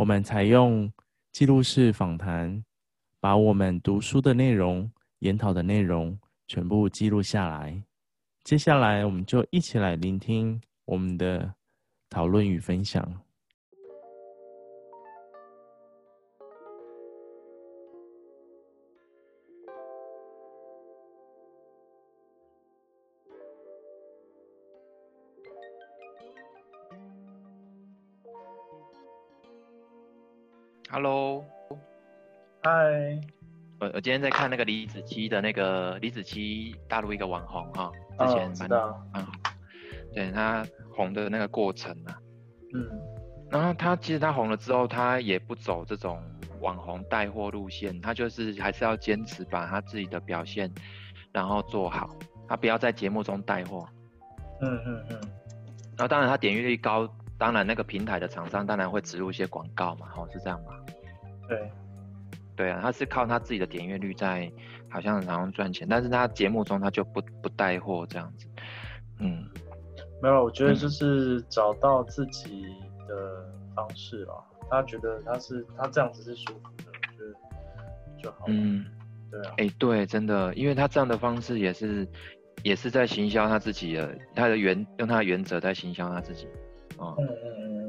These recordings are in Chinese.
我们采用记录式访谈，把我们读书的内容、研讨的内容全部记录下来。接下来，我们就一起来聆听我们的讨论与分享。我我今天在看那个李子柒的那个李子柒，大陆一个网红哈，之前蛮蛮好，对他红的那个过程啊，嗯，然后他其实他红了之后，他也不走这种网红带货路线，他就是还是要坚持把他自己的表现，然后做好，他不要在节目中带货，嗯嗯嗯，然后当然他点阅率高。当然，那个平台的厂商当然会植入一些广告嘛，吼，是这样吗？对，对啊，他是靠他自己的点阅率在，好像然后赚钱，但是他节目中他就不不带货这样子，嗯，没有，我觉得就是找到自己的方式了。嗯、他觉得他是他这样子是舒服的，我觉得就好。嗯，对啊，哎、欸，对，真的，因为他这样的方式也是也是在行销他自己的，他的原用他的原则在行销他自己。嗯嗯嗯嗯，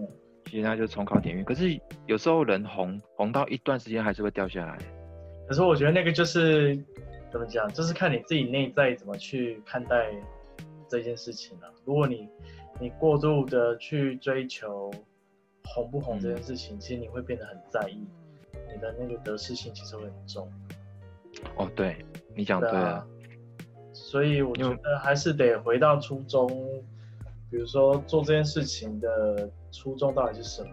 其实他就重考点运，可是有时候人红红到一段时间还是会掉下来。可是我觉得那个就是怎么讲，就是看你自己内在怎么去看待这件事情了、啊。如果你你过度的去追求红不红这件事情，嗯、其实你会变得很在意，你的那个得失心其实会很重。哦，对，你讲对了、啊。所以我觉得还是得回到初衷。比如说做这件事情的初衷到底是什么？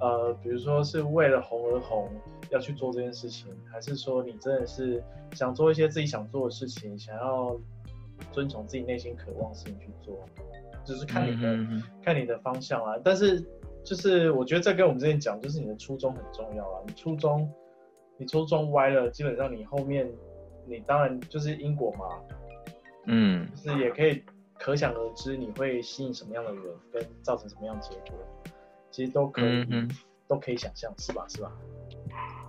呃，比如说是为了红而红要去做这件事情，还是说你真的是想做一些自己想做的事情，想要遵从自己内心渴望的事情去做，就是看你的嗯嗯嗯看你的方向啊。但是就是我觉得这跟我们之前讲，就是你的初衷很重要啊。你初衷你初衷歪了，基本上你后面你当然就是因果嘛，嗯，就是也可以。可想而知，你会吸引什么样的人，跟造成什么样的结果，其实都可以，嗯、都可以想象，是吧？是吧？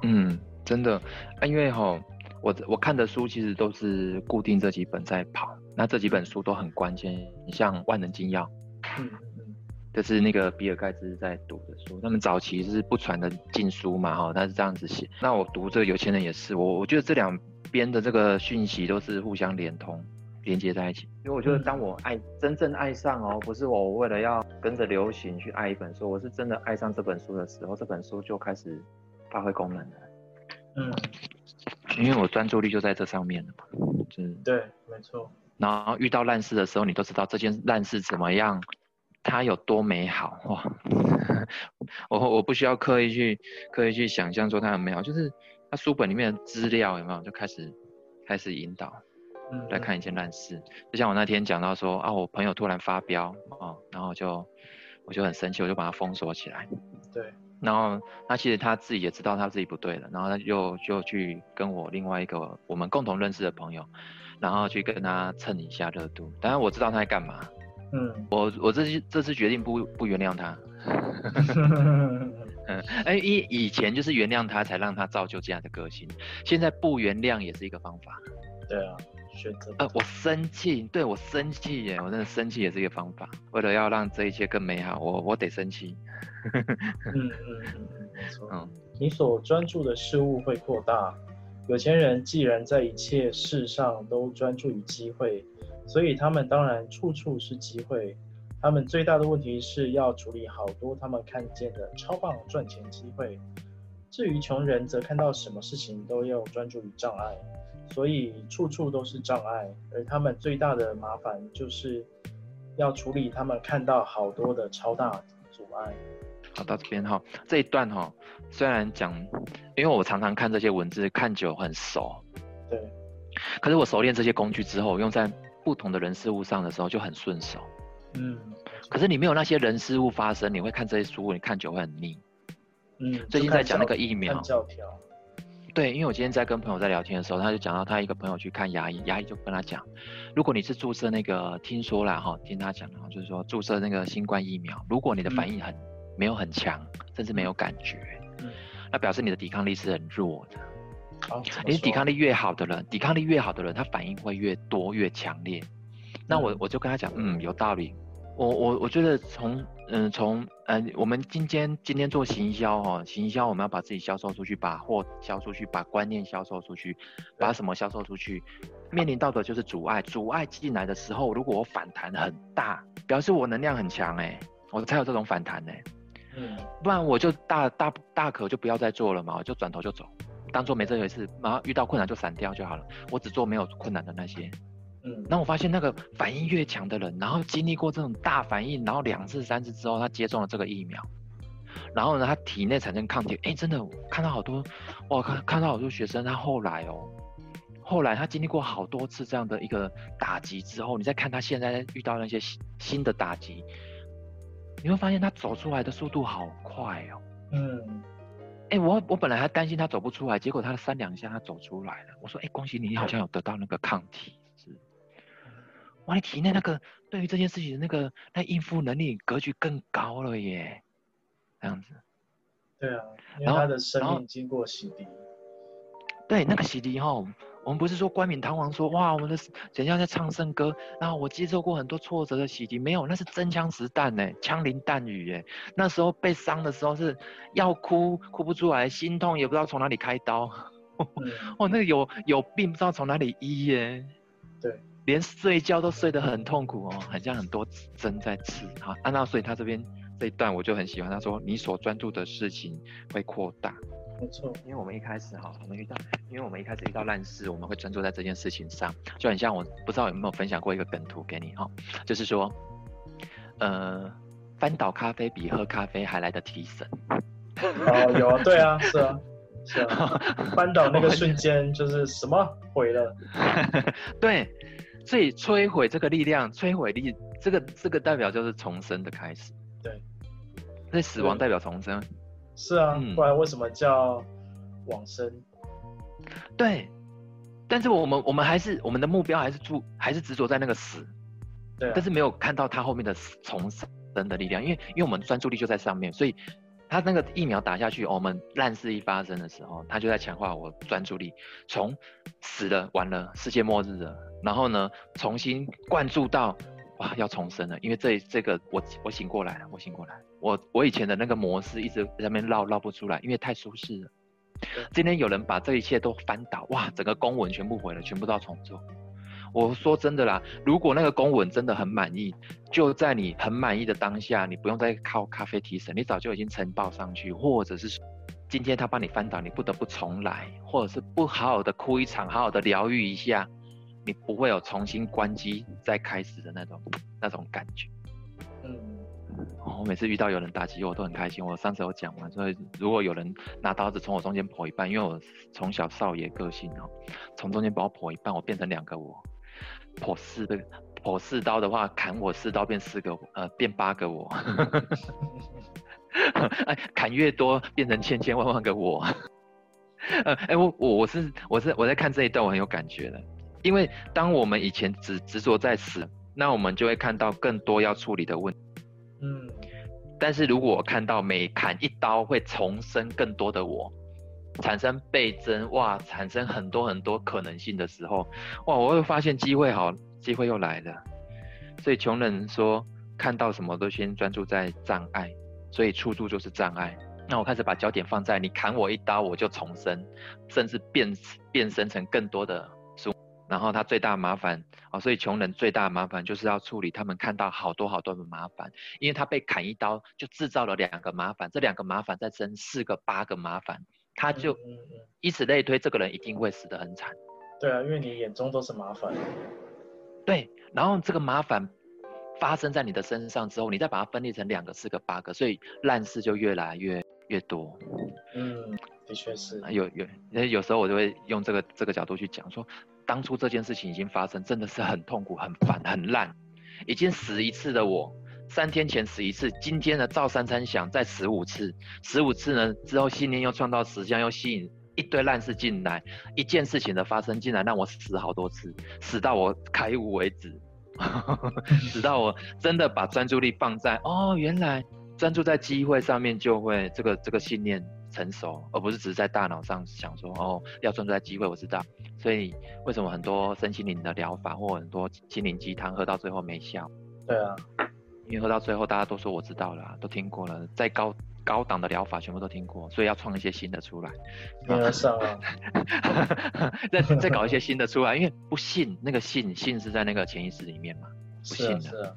嗯，真的，啊、因为哈，我我看的书其实都是固定这几本在跑，那这几本书都很关键，你像《万能金钥》，嗯嗯，这是那个比尔盖茨在读的书，他们早期是不传的禁书嘛，哈，他是这样子写。那我读这个有钱人也是，我我觉得这两边的这个讯息都是互相连通。连接在一起，因为我觉得当我爱真正爱上哦，不是我为了要跟着流行去爱一本书，我是真的爱上这本书的时候，这本书就开始发挥功能了。嗯，因为我专注力就在这上面了嘛。嗯，对，没错。然后遇到烂事的时候，你都知道这件烂事怎么样，它有多美好哇！我我不需要刻意去刻意去想象说它很美好，就是它书本里面的资料有没有就开始开始引导。来看一件烂事，就像我那天讲到说啊，我朋友突然发飙啊，然后就我就很生气，我就把他封锁起来。对，然后那其实他自己也知道他自己不对了，然后他就就去跟我另外一个我们共同认识的朋友，然后去跟他蹭一下热度。当然我知道他在干嘛，嗯，我我这次这次决定不不原谅他。嗯，哎，以以前就是原谅他才让他造就这样的个性，现在不原谅也是一个方法。对啊。选择啊！我生气，对，我生气耶！我真的生气也是一个方法。为了要让这一切更美好，我我得生气。嗯嗯嗯，没错。嗯，你所专注的事物会扩大。有钱人既然在一切事上都专注于机会，所以他们当然处处是机会。他们最大的问题是要处理好多他们看见的超棒赚钱机会。至于穷人，则看到什么事情都要专注于障碍。所以处处都是障碍，而他们最大的麻烦就是要处理他们看到好多的超大阻碍。好，到这边哈，这一段哈，虽然讲，因为我常常看这些文字，看久很熟，对，可是我熟练这些工具之后，用在不同的人事物上的时候就很顺手，嗯，可是你没有那些人事物发生，你会看这些书，你看久会很腻，嗯，最近在讲那个疫苗教条。对，因为我今天在跟朋友在聊天的时候，他就讲到他一个朋友去看牙医，牙医就跟他讲，如果你是注射那个，听说了哈，听他讲的，就是说注射那个新冠疫苗，如果你的反应很、嗯、没有很强，甚至没有感觉，嗯，那表示你的抵抗力是很弱的。哦，你抵抗力越好的人，抵抗力越好的人，他反应会越多越强烈。那我我就跟他讲，嗯，有道理。我我我觉得从嗯从嗯我们今天今天做行销哈，行销我们要把自己销售出去，把货销出去，把观念销售出去，把什么销售出去，面临到的就是阻碍。阻碍进来的时候，如果我反弹很大，表示我能量很强哎，我才有这种反弹哎。嗯，不然我就大大大可就不要再做了嘛，我就转头就走，当做没这回事，然后遇到困难就闪掉就好了。我只做没有困难的那些。嗯，那我发现那个反应越强的人，然后经历过这种大反应，然后两次三次之后，他接种了这个疫苗，然后呢，他体内产生抗体，哎，真的看到好多，哇，看看到好多学生，他后来哦，后来他经历过好多次这样的一个打击之后，你再看他现在遇到那些新新的打击，你会发现他走出来的速度好快哦。嗯，哎，我我本来还担心他走不出来，结果他三两下他走出来了，我说，哎，恭喜你，你好像有得到那个抗体。哇，你体内那个对于这件事情的那个那应付能力格局更高了耶，这样子。对啊，因为他的生命经过洗涤。对，那个洗涤哈，我们不是说冠冕堂皇说哇，我们的怎样在唱圣歌，然后我接受过很多挫折的洗涤，没有，那是真枪实弹呢，枪林弹雨耶。那时候被伤的时候是要哭哭不出来，心痛也不知道从哪里开刀，嗯、哦，那个有有病不知道从哪里医耶。对。连睡觉都睡得很痛苦哦，很像很多针在刺。好，安娜，所以他这边这一段我就很喜欢。他说：“你所专注的事情会扩大。”没错，因为我们一开始哈，我们遇到，因为我们一开始遇到烂事，我们会专注在这件事情上，就很像我不知道有没有分享过一个梗图给你哈，就是说，呃，翻倒咖啡比喝咖啡还来得提神。哦，有啊，对啊，是啊，是啊，翻倒那个瞬间就是什么毁了，对。所以摧毁这个力量，摧毁力，这个这个代表就是重生的开始。对，所以死亡代表重生。是啊，不然为什么叫往生？对，但是我们我们还是我们的目标还是住还是执着在那个死。对、啊，但是没有看到它后面的重生的力量，因为因为我们专注力就在上面，所以他那个疫苗打下去，我们烂事一发生的时候，他就在强化我专注力，从死了完了，世界末日了。然后呢，重新灌注到，哇，要重生了，因为这这个我我醒过来了，我醒过来，我 我以前的那个模式一直在那边绕绕不出来，因为太舒适了。今天有人把这一切都翻倒，哇，整个公文全部毁了，全部都要重做。我说真的啦，如果那个公文真的很满意，就在你很满意的当下，你不用再靠咖啡提神，你早就已经呈报上去，或者是今天他帮你翻倒，你不得不重来，或者是不好好的哭一场，好好的疗愈一下。你不会有重新关机再开始的那种那种感觉。嗯，哦，我每次遇到有人打击我，我都很开心。我上次有讲嘛，所以如果有人拿刀子从我中间剖一半，因为我从小少爷个性哦，从中间把我剖一半，我变成两个我，剖四个，剖四刀的话，砍我四刀变四个，呃，变八个我。哎，砍越多，变成千千万万个我。呃，哎，我我我是我是我在看这一段，我很有感觉的。因为当我们以前只执着在死，那我们就会看到更多要处理的问题。嗯，但是如果我看到每砍一刀会重生更多的我，产生倍增，哇，产生很多很多可能性的时候，哇，我会发现机会好，机会又来了。所以穷人说，看到什么都先专注在障碍，所以处处就是障碍。那我开始把焦点放在你砍我一刀，我就重生，甚至变变身成更多的。然后他最大麻烦啊、哦，所以穷人最大麻烦就是要处理他们看到好多好多的麻烦，因为他被砍一刀就制造了两个麻烦，这两个麻烦再生四个八个麻烦，他就以此类推，这个人一定会死得很惨。对啊，因为你眼中都是麻烦。对，然后这个麻烦发生在你的身上之后，你再把它分裂成两个、四个、八个，所以烂事就越来越越多。嗯，的确是。有有，有时候我就会用这个这个角度去讲说，当初这件事情已经发生，真的是很痛苦、很烦、很烂，已经死一次的我。三天前死一次，今天呢照三餐想再死五次，十五次呢之后信念又创造实相，又吸引一堆烂事进来，一件事情的发生竟然让我死好多次，死到我开悟为止，死到我真的把专注力放在哦，原来专注在机会上面就会这个这个信念成熟，而不是只是在大脑上想说哦要专注在机会，我知道，所以为什么很多身心灵的疗法或很多心灵鸡汤喝到最后没效？对啊。因为喝到最后，大家都说我知道了，都听过了，再高高档的疗法全部都听过，所以要创一些新的出来。没有上啊！再再搞一些新的出来，因为不信那个信信是在那个潜意识里面嘛，不信的，是啊，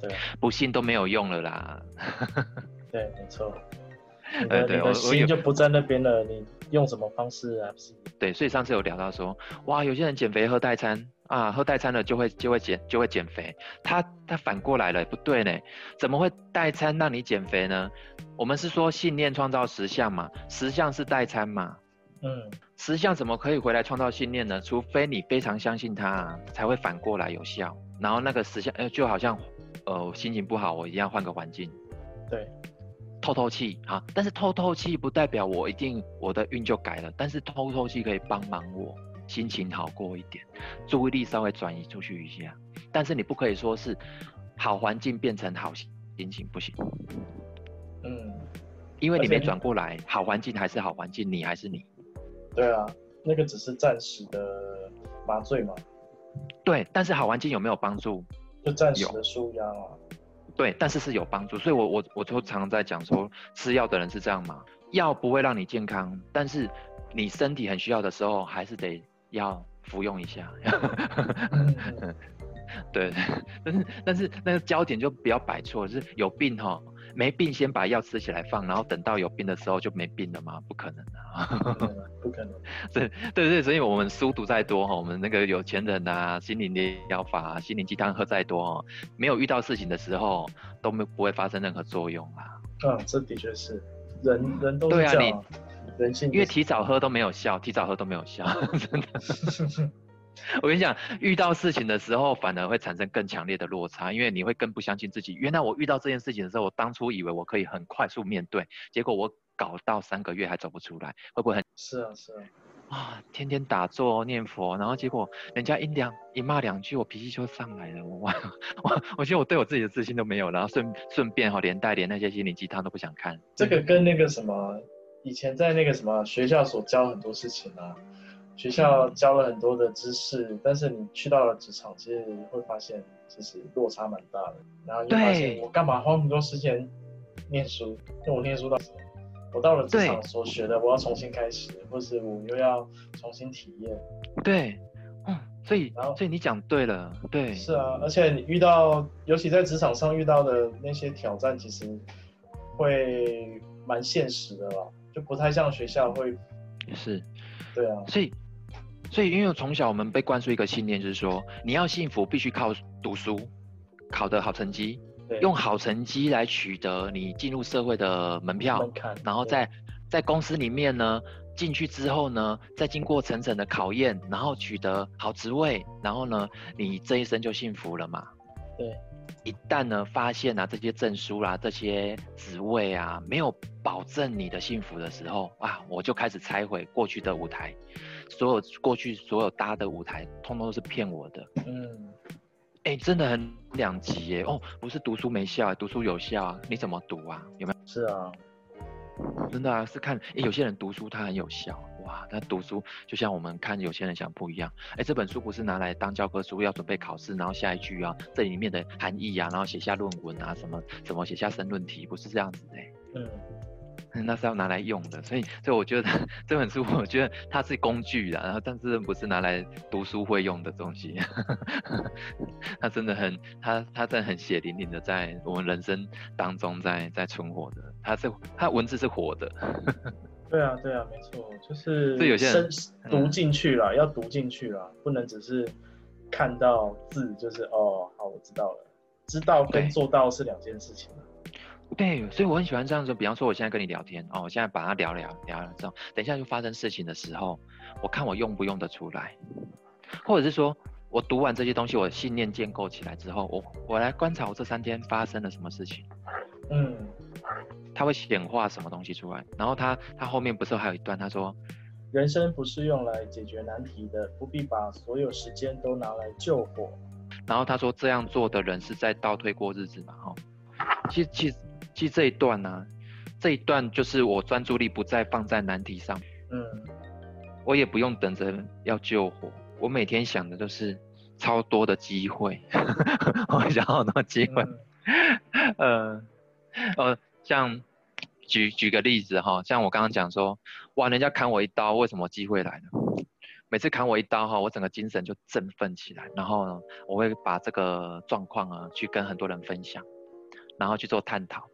对，不信都没有用了啦。对，没错。对对，我心就不在那边了，你用什么方式啊？对，所以上次有聊到说，哇，有些人减肥喝代餐。啊，喝代餐了就会就会减就会减肥，他他反过来了，不对呢，怎么会代餐让你减肥呢？我们是说信念创造实相嘛，实相是代餐嘛，嗯，实相怎么可以回来创造信念呢？除非你非常相信它，才会反过来有效。然后那个实相，呃，就好像，呃，心情不好，我一样换个环境，对，透透气啊，但是透透气不代表我一定我的运就改了，但是透透气可以帮忙我。心情好过一点，注意力稍微转移出去一下，但是你不可以说是好环境变成好心情，不行。嗯，因为你没转过来，好环境还是好环境，你还是你。对啊，那个只是暂时的麻醉嘛。对，但是好环境有没有帮助？就暂时的舒压啊。对，但是是有帮助，所以我我我就常常在讲说，吃药的人是这样嘛，药不会让你健康，但是你身体很需要的时候，还是得。要服用一下，对，但是但是那个焦点就不要摆错，就是有病哈，没病先把药吃起来放，然后等到有病的时候就没病了吗？不可能啊，不可能。对对对，所以我们书读再多哈，我们那个有钱人啊，心灵的疗法啊，心灵鸡汤喝再多，没有遇到事情的时候都没不会发生任何作用啊。嗯，这的确是，人人都是这样。对啊，你。因为提早喝都没有效，提早喝都没有效，真的。我跟你讲，遇到事情的时候，反而会产生更强烈的落差，因为你会更不相信自己。原来我遇到这件事情的时候，我当初以为我可以很快速面对，结果我搞到三个月还走不出来，会不会很？是啊，是啊。啊，天天打坐念佛，然后结果人家一两一骂两句，我脾气就上来了。我我我觉得我对我自己的自信都没有，然后顺顺便哈连带连那些心灵鸡汤都不想看。这个跟那个什么。以前在那个什么学校所教很多事情啊，学校教了很多的知识，但是你去到了职场，其实会发现其实落差蛮大的。然后你发现我干嘛花那么多时间念书？那我念书到什么？我到了职场所学的，我要重新开始，或是我又要重新体验。对，嗯，所以然后所以你讲对了，对，是啊，而且你遇到，尤其在职场上遇到的那些挑战，其实会蛮现实的吧。就不太像学校会，是，对啊，所以，所以因为从小我们被灌输一个信念，就是说你要幸福必须靠读书，考得好成绩，用好成绩来取得你进入社会的门票，门，然后在在公司里面呢，进去之后呢，再经过层层的考验，然后取得好职位，然后呢，你这一生就幸福了嘛？对。一旦呢发现啊这些证书啦、啊、这些职位啊没有保证你的幸福的时候啊，我就开始拆毁过去的舞台，所有过去所有搭的舞台，通通都是骗我的。嗯，哎、欸，真的很两极耶。哦，不是读书没效，读书有效啊？你怎么读啊？有没有？是啊，真的啊，是看、欸、有些人读书他很有效。哇，那读书就像我们看有些人想不一样。哎，这本书不是拿来当教科书，要准备考试，然后下一句啊，这里面的含义啊，然后写下论文啊，什么什么写下申论题，不是这样子的。嗯，那是要拿来用的。所以，所以我觉得 这本书，我觉得它是工具啊，然后但是不是拿来读书会用的东西。它真的很，它它真的很血淋淋的在我们人生当中在在存活的。它是它文字是活的。对啊，对啊，没错，就是深读进去了，嗯、要读进去了，不能只是看到字，就是哦，好，我知道了，知道跟做到是两件事情。对，所以我很喜欢这样子。比方说，我现在跟你聊天哦，我现在把它聊聊聊了之后，等一下就发生事情的时候，我看我用不用得出来，或者是说我读完这些东西，我信念建构起来之后，我我来观察我这三天发生了什么事情。嗯，他会显化什么东西出来？然后他他后面不是还有一段，他说，人生不是用来解决难题的，不必把所有时间都拿来救火。然后他说，这样做的人是在倒退过日子嘛？哈，其实其实。其实这一段呢、啊，这一段就是我专注力不再放在难题上，嗯，我也不用等着要救火，我每天想的都是超多的机会，我想好多机会，嗯、呃，呃，像举举个例子哈，像我刚刚讲说，哇，人家砍我一刀，为什么机会来了？每次砍我一刀哈，我整个精神就振奋起来，然后呢，我会把这个状况啊去跟很多人分享，然后去做探讨。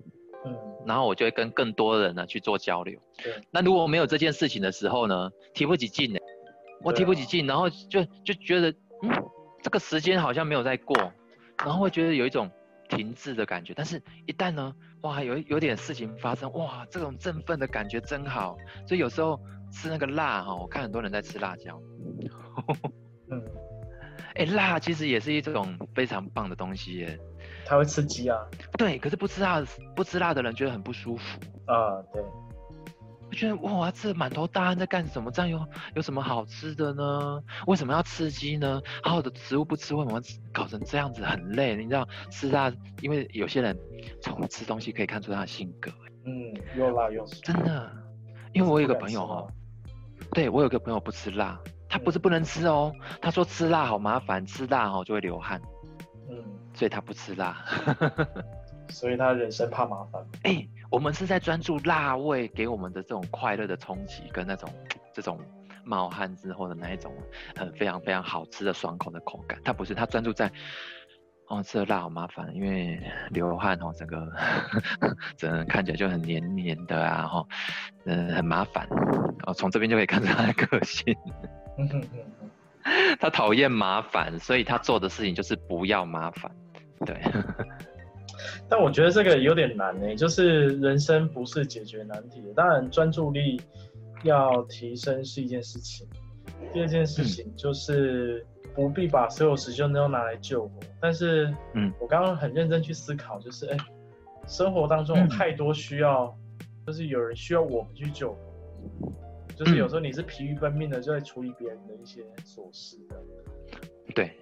嗯，然后我就会跟更多的人呢去做交流。对，那如果没有这件事情的时候呢，提不起劲呢，我提不起劲，然后就就觉得，嗯，这个时间好像没有在过，然后会觉得有一种停滞的感觉。但是，一旦呢，哇，有有点事情发生，哇，这种振奋的感觉真好。所以有时候吃那个辣哈，我看很多人在吃辣椒。嗯，哎，辣其实也是一种非常棒的东西耶。他会刺激啊，对，可是不吃辣不吃辣的人觉得很不舒服啊，对，我觉得哇，我要吃满头大汗在干什么？这样有有什么好吃的呢？为什么要吃鸡呢？好好的食物不吃，为什么搞成这样子很累？你知道吃辣，因为有些人从吃东西可以看出他的性格，嗯，又辣又真的，因为我有个朋友哦，对我有个朋友不吃辣，他不是不能吃哦，他说吃辣好麻烦，吃辣哈就会流汗。嗯所以他不吃辣，所以他人生怕麻烦。哎、欸，我们是在专注辣味给我们的这种快乐的冲击，跟那种这种冒汗之后的那一种很非常非常好吃的爽口的口感。他不是，他专注在哦，吃的辣好麻烦，因为流汗哦，整个 整个看起来就很黏黏的啊，哈，嗯，很麻烦。哦，从这边就可以看出他的个性。他讨厌麻烦，所以他做的事情就是不要麻烦。对，但我觉得这个有点难呢，就是人生不是解决难题的，当然专注力要提升是一件事情，第二件事情就是不必把所有时间都拿来救火。但是，嗯，我刚刚很认真去思考，就是哎，生活当中有太多需要，就是有人需要我们去救火，就是有时候你是疲于奔命的，就在处理别人的一些琐事的，对。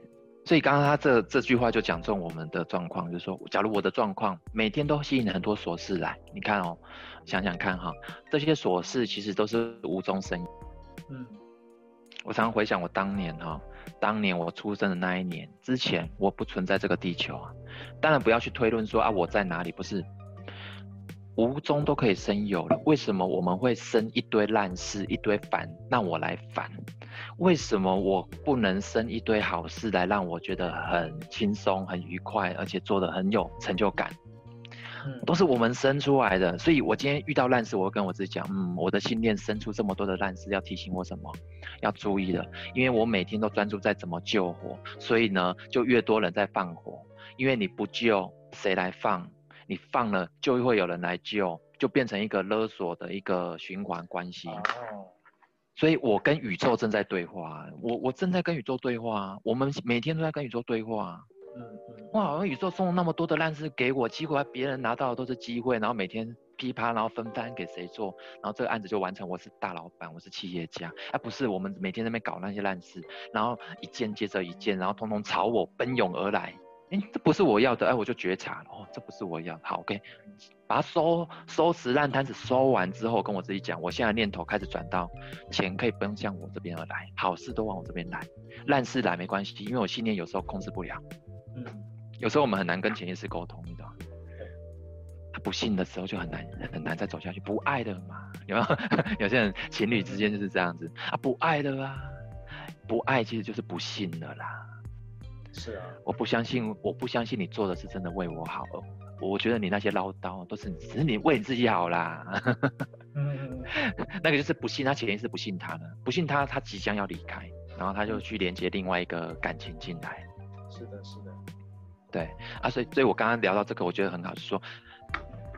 所以刚刚他这这句话就讲中我们的状况，就是说，假如我的状况每天都吸引很多琐事来，你看哦，想想看哈，这些琐事其实都是无中生有。嗯，我常常回想我当年哈，当年我出生的那一年之前，我不存在这个地球啊。当然不要去推论说啊我在哪里，不是。无中都可以生有了，为什么我们会生一堆烂事、一堆烦，让我来烦？为什么我不能生一堆好事来让我觉得很轻松、很愉快，而且做得很有成就感？都是我们生出来的。所以我今天遇到烂事，我会跟我自己讲：嗯，我的信念生出这么多的烂事，要提醒我什么？要注意的，因为我每天都专注在怎么救火，所以呢，就越多人在放火。因为你不救，谁来放？你放了，就会有人来救，就变成一个勒索的一个循环关系。哦，所以我跟宇宙正在对话，我我正在跟宇宙对话，我们每天都在跟宇宙对话。嗯嗯。哇，好像宇宙送了那么多的烂事给我，结果别人拿到的都是机会，然后每天噼啪，然后分担给谁做，然后这个案子就完成。我是大老板，我是企业家，哎，不是，我们每天在那边搞那些烂事，然后一件接着一件，然后通通朝我奔涌而来。哎，这不是我要的，哎，我就觉察了，哦，这不是我要的，好，OK，把它收收拾烂摊子，收完之后，跟我自己讲，我现在念头开始转到钱可以奔向我这边而来，好事都往我这边来，烂事来没关系，因为我信念有时候控制不了，嗯，有时候我们很难跟潜意识沟通，你知道吗？他不信的时候就很难很难再走下去，不爱的嘛，有没有？有些人情侣之间就是这样子啊，不爱的啦，不爱其实就是不信的啦。是啊，我不相信，我不相信你做的是真的为我好。我觉得你那些唠叨都是只是你为你自己好啦。嗯，那个就是不信，他前提是不信他的，不信他，他即将要离开，然后他就去连接另外一个感情进来。是的，是的。对啊，所以所以我刚刚聊到这个，我觉得很好，就是说，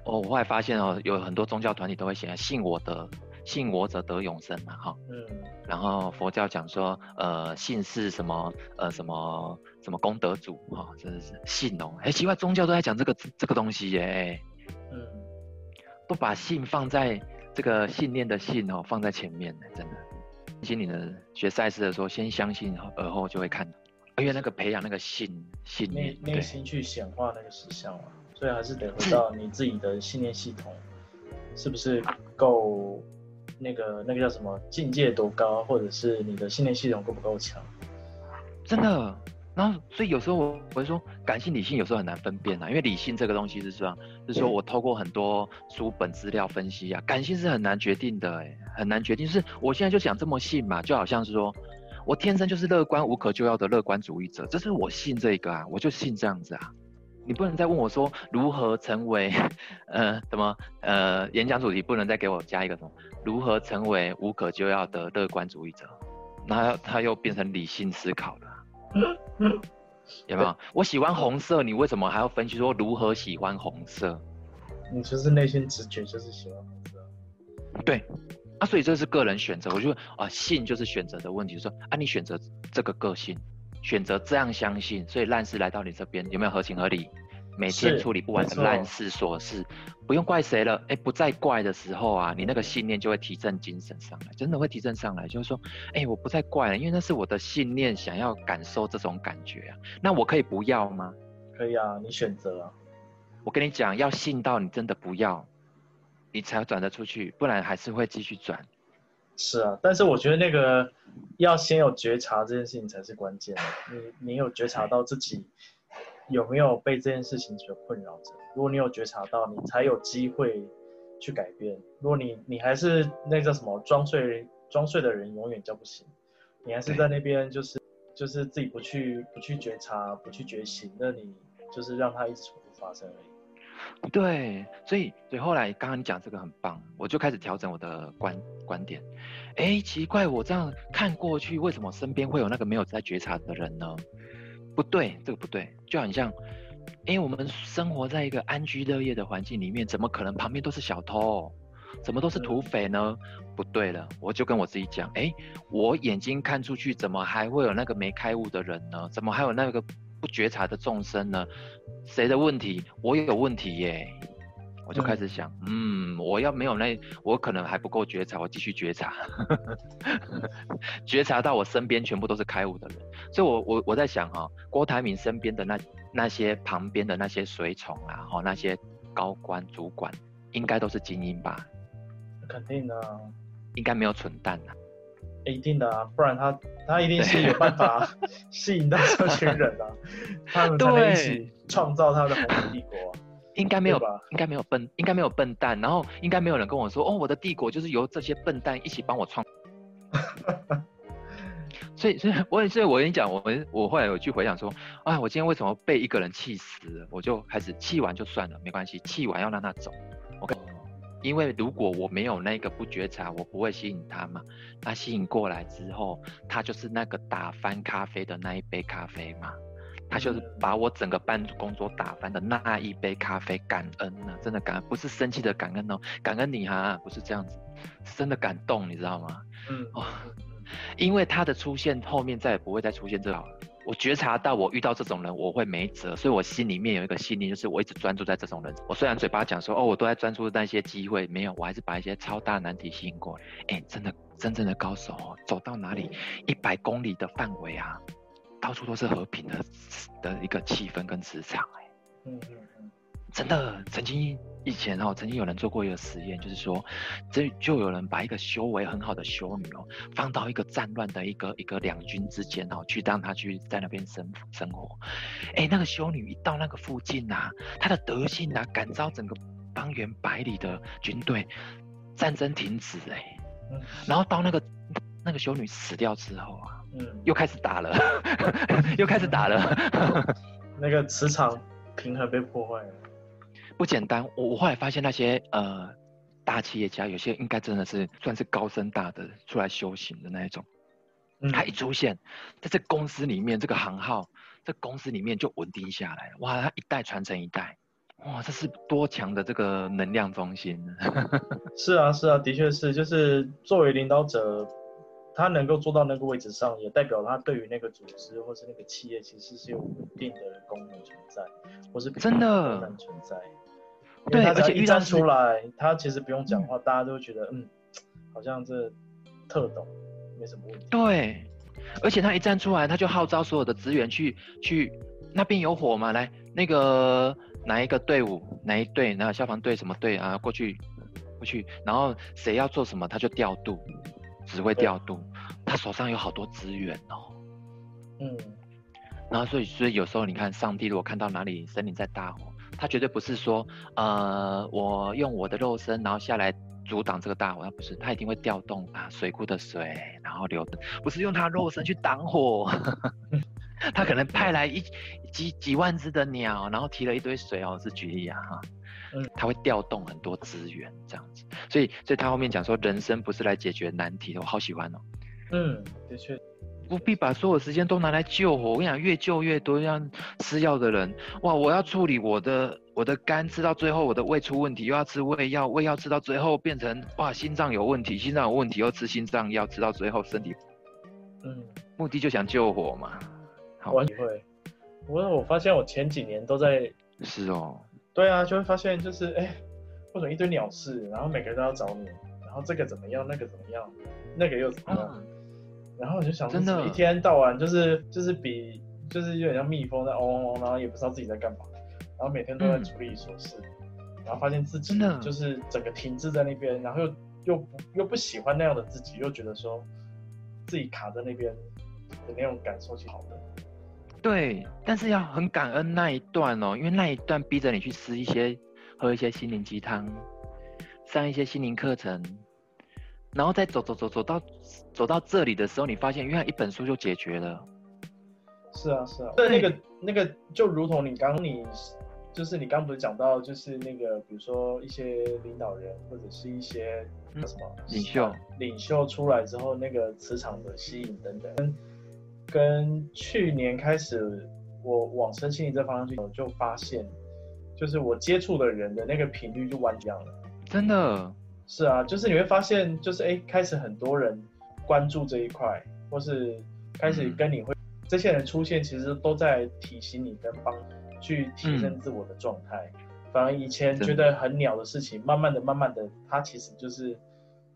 哦，我后来发现哦，有很多宗教团体都会写信我的。信我者得永生嘛，哈，嗯，然后佛教讲说，呃，信是什么，呃，什么什么功德主，哈，真的是信哦，哎，奇怪，宗教都在讲这个这个东西耶，嗯，不把信放在这个信念的信哦，放在前面，真的，心里的学赛事的时候，先相信，而后就会看到，因为那个培养那个信信念，内心去显化那个实相嘛，所以还是得回到你自己的信念系统，是不是够？那个那个叫什么境界多高，或者是你的信念系统够不够强？真的，然后所以有时候我我会说，感性理性有时候很难分辨啊，因为理性这个东西是说，是说我透过很多书本资料分析啊，感性是很难决定的，哎，很难决定。是我现在就想这么信嘛，就好像是说我天生就是乐观无可救药的乐观主义者，这是我信这个啊，我就信这样子啊。你不能再问我说如何成为，呃，什么，呃，演讲主题不能再给我加一个什么，如何成为无可救药的乐观主义者？那他又变成理性思考了，有没有？我喜欢红色，你为什么还要分析说如何喜欢红色？你就是内心直觉就是喜欢红色。对，啊，所以这是个人选择。我觉得啊，性就是选择的问题，就是说啊，你选择这个个性。选择这样相信，所以烂事来到你这边，有没有合情合理？每天处理不完的烂事琐事，不用怪谁了。哎，不再怪的时候啊，你那个信念就会提振精神上来，真的会提振上来。就是说，哎，我不再怪了，因为那是我的信念想要感受这种感觉啊。那我可以不要吗？可以啊，你选择啊。我跟你讲，要信到你真的不要，你才转得出去，不然还是会继续转。是啊，但是我觉得那个要先有觉察这件事情才是关键。你你有觉察到自己有没有被这件事情所困扰着？如果你有觉察到，你才有机会去改变。如果你你还是那个什么装睡装睡的人，永远叫不醒。你还是在那边就是就是自己不去不去觉察不去觉醒，那你就是让它一直重复发生而已。对，所以所以后来刚刚你讲这个很棒，我就开始调整我的观观点。哎，奇怪，我这样看过去，为什么身边会有那个没有在觉察的人呢？不对，这个不对，就很像，因为，我们生活在一个安居乐业的环境里面，怎么可能旁边都是小偷，怎么都是土匪呢？不对了，我就跟我自己讲，哎，我眼睛看出去，怎么还会有那个没开悟的人呢？怎么还有那个不觉察的众生呢？谁的问题？我有问题耶！我就开始想，嗯，嗯，我要没有那，我可能还不够觉察，我继续觉察，觉察到我身边全部都是开悟的人，所以我我我在想哈、哦，郭台铭身边的那那些旁边的那些随从啊，哈，那些高官主管，应该都是精英吧？肯定的，应该没有蠢蛋呐、啊。一定的啊，不然他他一定是有办法吸引到这群人啊，他们才能一起创造他的红土帝国、啊。应该没有吧？应该没有笨，应该没有笨蛋，然后应该没有人跟我说，哦，我的帝国就是由这些笨蛋一起帮我创。所以，所以，我，所以我跟你讲，我们我后来有去回想说，啊，我今天为什么被一个人气死了？我就开始气完就算了，没关系，气完要让他走。OK。因为如果我没有那个不觉察，我不会吸引他嘛。他吸引过来之后，他就是那个打翻咖啡的那一杯咖啡嘛。他就是把我整个办公桌打翻的那一杯咖啡，感恩呢，真的感恩，不是生气的感恩哦，感恩你哈，不是这样子，是真的感动，你知道吗？嗯，哦，因为他的出现，后面再也不会再出现这好了。我觉察到我遇到这种人我会没辙，所以我心里面有一个信念，就是我一直专注在这种人。我虽然嘴巴讲说哦，我都在专注那些机会，没有，我还是把一些超大难题吸引过来。哎，真的，真正的高手哦，走到哪里一百公里的范围啊，到处都是和平的的一个气氛跟磁场。哎，嗯嗯嗯，真的，曾经。以前哦，曾经有人做过一个实验，就是说，这就有人把一个修为很好的修女哦，放到一个战乱的一个一个两军之间哦，去让她去在那边生生活。哎，那个修女一到那个附近啊，她的德性啊，感召整个方圆百里的军队，战争停止哎。然后到那个那个修女死掉之后啊，嗯，又开始打了，又开始打了，那个磁场平衡被破坏了。不简单，我我后来发现那些呃大企业家，有些应该真的是算是高深大德出来修行的那一种。嗯、他一出现在这公司里面，这个行号这公司里面就稳定下来，哇，他一代传承一代，哇，这是多强的这个能量中心。是啊，是啊，的确是，就是作为领导者，他能够做到那个位置上，也代表他对于那个组织或是那个企业，其实是有稳定的功能存在，或是真的存在。对，而且一站出来，他其实不用讲话，大家都会觉得，嗯，好像这特懂，没什么问题。对，而且他一站出来，他就号召所有的资源去去那边有火嘛，来那个哪一个队伍，哪一队，哪个消防队什么队啊，过去过去，然后谁要做什么，他就调度，指挥调度，他手上有好多资源哦。嗯，然后所以所以有时候你看，上帝如果看到哪里森林在大火。他绝对不是说，呃，我用我的肉身，然后下来阻挡这个大火，他不是，他一定会调动啊水库的水，然后流，不是用他肉身去挡火，他可能派来一几几万只的鸟，然后提了一堆水哦，是举例啊哈，他会调动很多资源这样子，所以所以他后面讲说，人生不是来解决难题的，我好喜欢哦，嗯，的确。不必把所有时间都拿来救火。我跟你讲，越救越多，像吃药的人，哇！我要处理我的我的肝，吃到最后我的胃出问题，又要吃胃药，胃药吃到最后变成哇，心脏有问题，心脏有问题又吃心脏药，吃到最后身体，嗯，目的就想救火嘛。好，我会。我我发现我前几年都在。是哦。对啊，就会发现就是哎，为什么一堆鸟事，然后每个人都要找你，然后这个怎么样，那个怎么样，那个又怎么样。啊然后我就想说，一天到晚就是就是比就是有点像蜜蜂在嗡嗡嗡，然后也不知道自己在干嘛，然后每天都在处理琐事，嗯，然后发现自己就是整个停滞在那边，然后又又不又不喜欢那样的自己，又觉得说自己卡在那边的那种感受是好的。对，但是要很感恩那一段哦，因为那一段逼着你去吃一些喝一些心灵鸡汤，上一些心灵课程。然后再走走走走到走到这里的时候，你发现原来一本书就解决了。是啊是啊，对那个那个就如同你刚你就是你刚不是讲到就是那个比如说一些领导人或者是一些叫什么、嗯、领袖领袖出来之后那个磁场的吸引等等，跟跟去年开始我往身心灵这方向去，我就发现就是我接触的人的那个频率就完全了，真的。是啊，就是你会发现，就是哎，开始很多人关注这一块，或是开始跟你会、嗯、这些人出现，其实都在提醒你跟帮去提升自我的状态、嗯。反而以前觉得很鸟的事情，慢慢的、慢慢的，它其实就是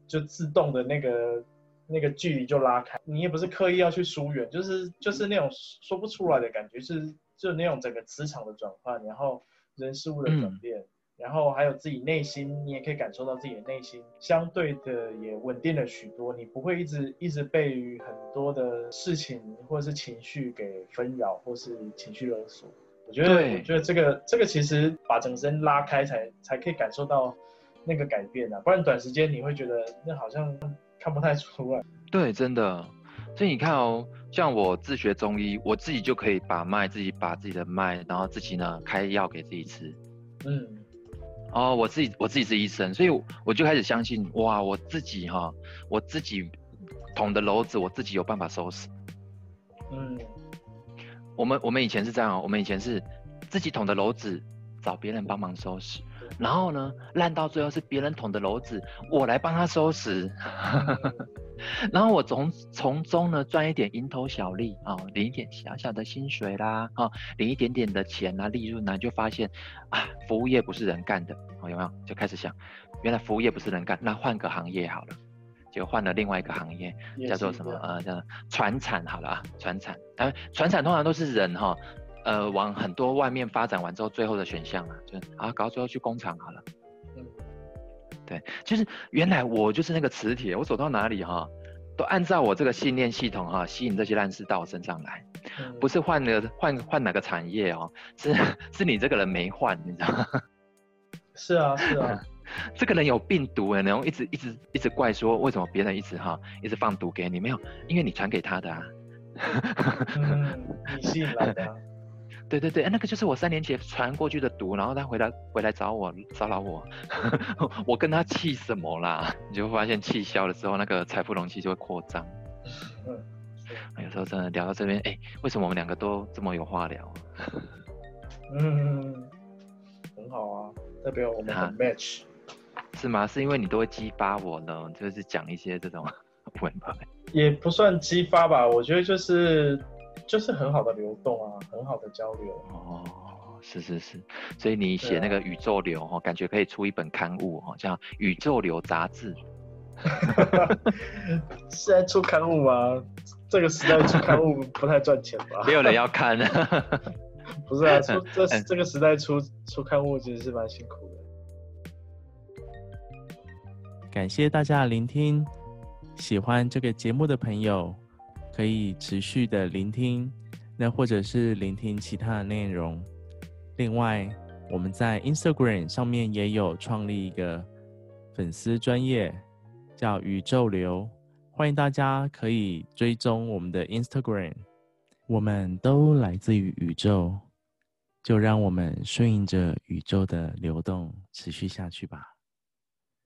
就自动的那个那个距离就拉开，你也不是刻意要去疏远，就是就是那种说不出来的感觉，是就那种整个磁场的转换，然后人事物的转变。嗯然后还有自己内心，你也可以感受到自己的内心相对的也稳定了许多。你不会一直一直被很多的事情或者是情绪给纷扰，或是情绪勒索。我觉得，我觉得这个这个其实把整个身拉开才才可以感受到那个改变啊。不然短时间你会觉得那好像看不太出来。对，真的。所以你看哦，像我自学中医，我自己就可以把脉，自己把自己的脉，然后自己呢开药给自己吃。嗯。哦，我自己我自己是医生，所以我就开始相信，哇，我自己哈，我自己捅的篓子，我自己有办法收拾。嗯，我们我们以前是这样，我们以前是自己捅的篓子，找别人帮忙收拾，然后呢，烂到最后是别人捅的篓子，我来帮他收拾。然后我从从中呢赚一点蝇头小利啊，领一点小小的薪水啦，啊，领一点点的钱啊，利润呢，就发现啊，服务业不是人干的，哦，有没有？就开始想，原来服务业不是人干，那换个行业好了，就换了另外一个行业，叫做什么？呃，叫传产好了啊，传产，呃，传产通常都是人哈，呃，往很多外面发展完之后，最后的选项啊，就啊，搞到最后去工厂好了。对，就是原来我就是那个磁铁，我走到哪里哈，都按照我这个信念系统哈，吸引这些烂事到我身上来，不是换了换换哪个产业哦，是是你这个人没换，你知道吗？是 啊是啊，这个人有病毒哎，然后一直一直一直怪说为什么别人一直哈一直放毒给你，没有，因为你传给他的啊，嗯，你吸引来的啊。对对对，哎，那个就是我三年前传过去的毒，然后他回来回来找我骚扰我，我跟他气什么啦？你就会发现气消了之后，那个财富容器就会扩张。有时候真的聊到这边，哎、欸，为什么我们两个都这么有话聊？嗯，很好啊，代表我们很 match。是吗？是因为你都会激发我呢，就是讲一些这种文本。也不算激发吧，我觉得就是就是很好的流动啊，很好的交流。哦，是是是，所以你写那个宇宙流哈，感觉可以出一本刊物哈，叫《宇宙流杂志》。现在出刊物吗？这个时代出刊物不太赚钱吧？没有人要看。不是啊，出 这这个时代出出刊物其实是蛮辛苦的。感谢大家的聆听，喜欢这个节目的朋友可以持续的聆听，那或者是聆听其他的内容。另外，我们在 Instagram 上面也有创立一个粉丝专业。叫宇宙流，欢迎大家可以追踪我们的 Instagram。我们都来自于宇宙，就让我们顺应着宇宙的流动，持续下去吧。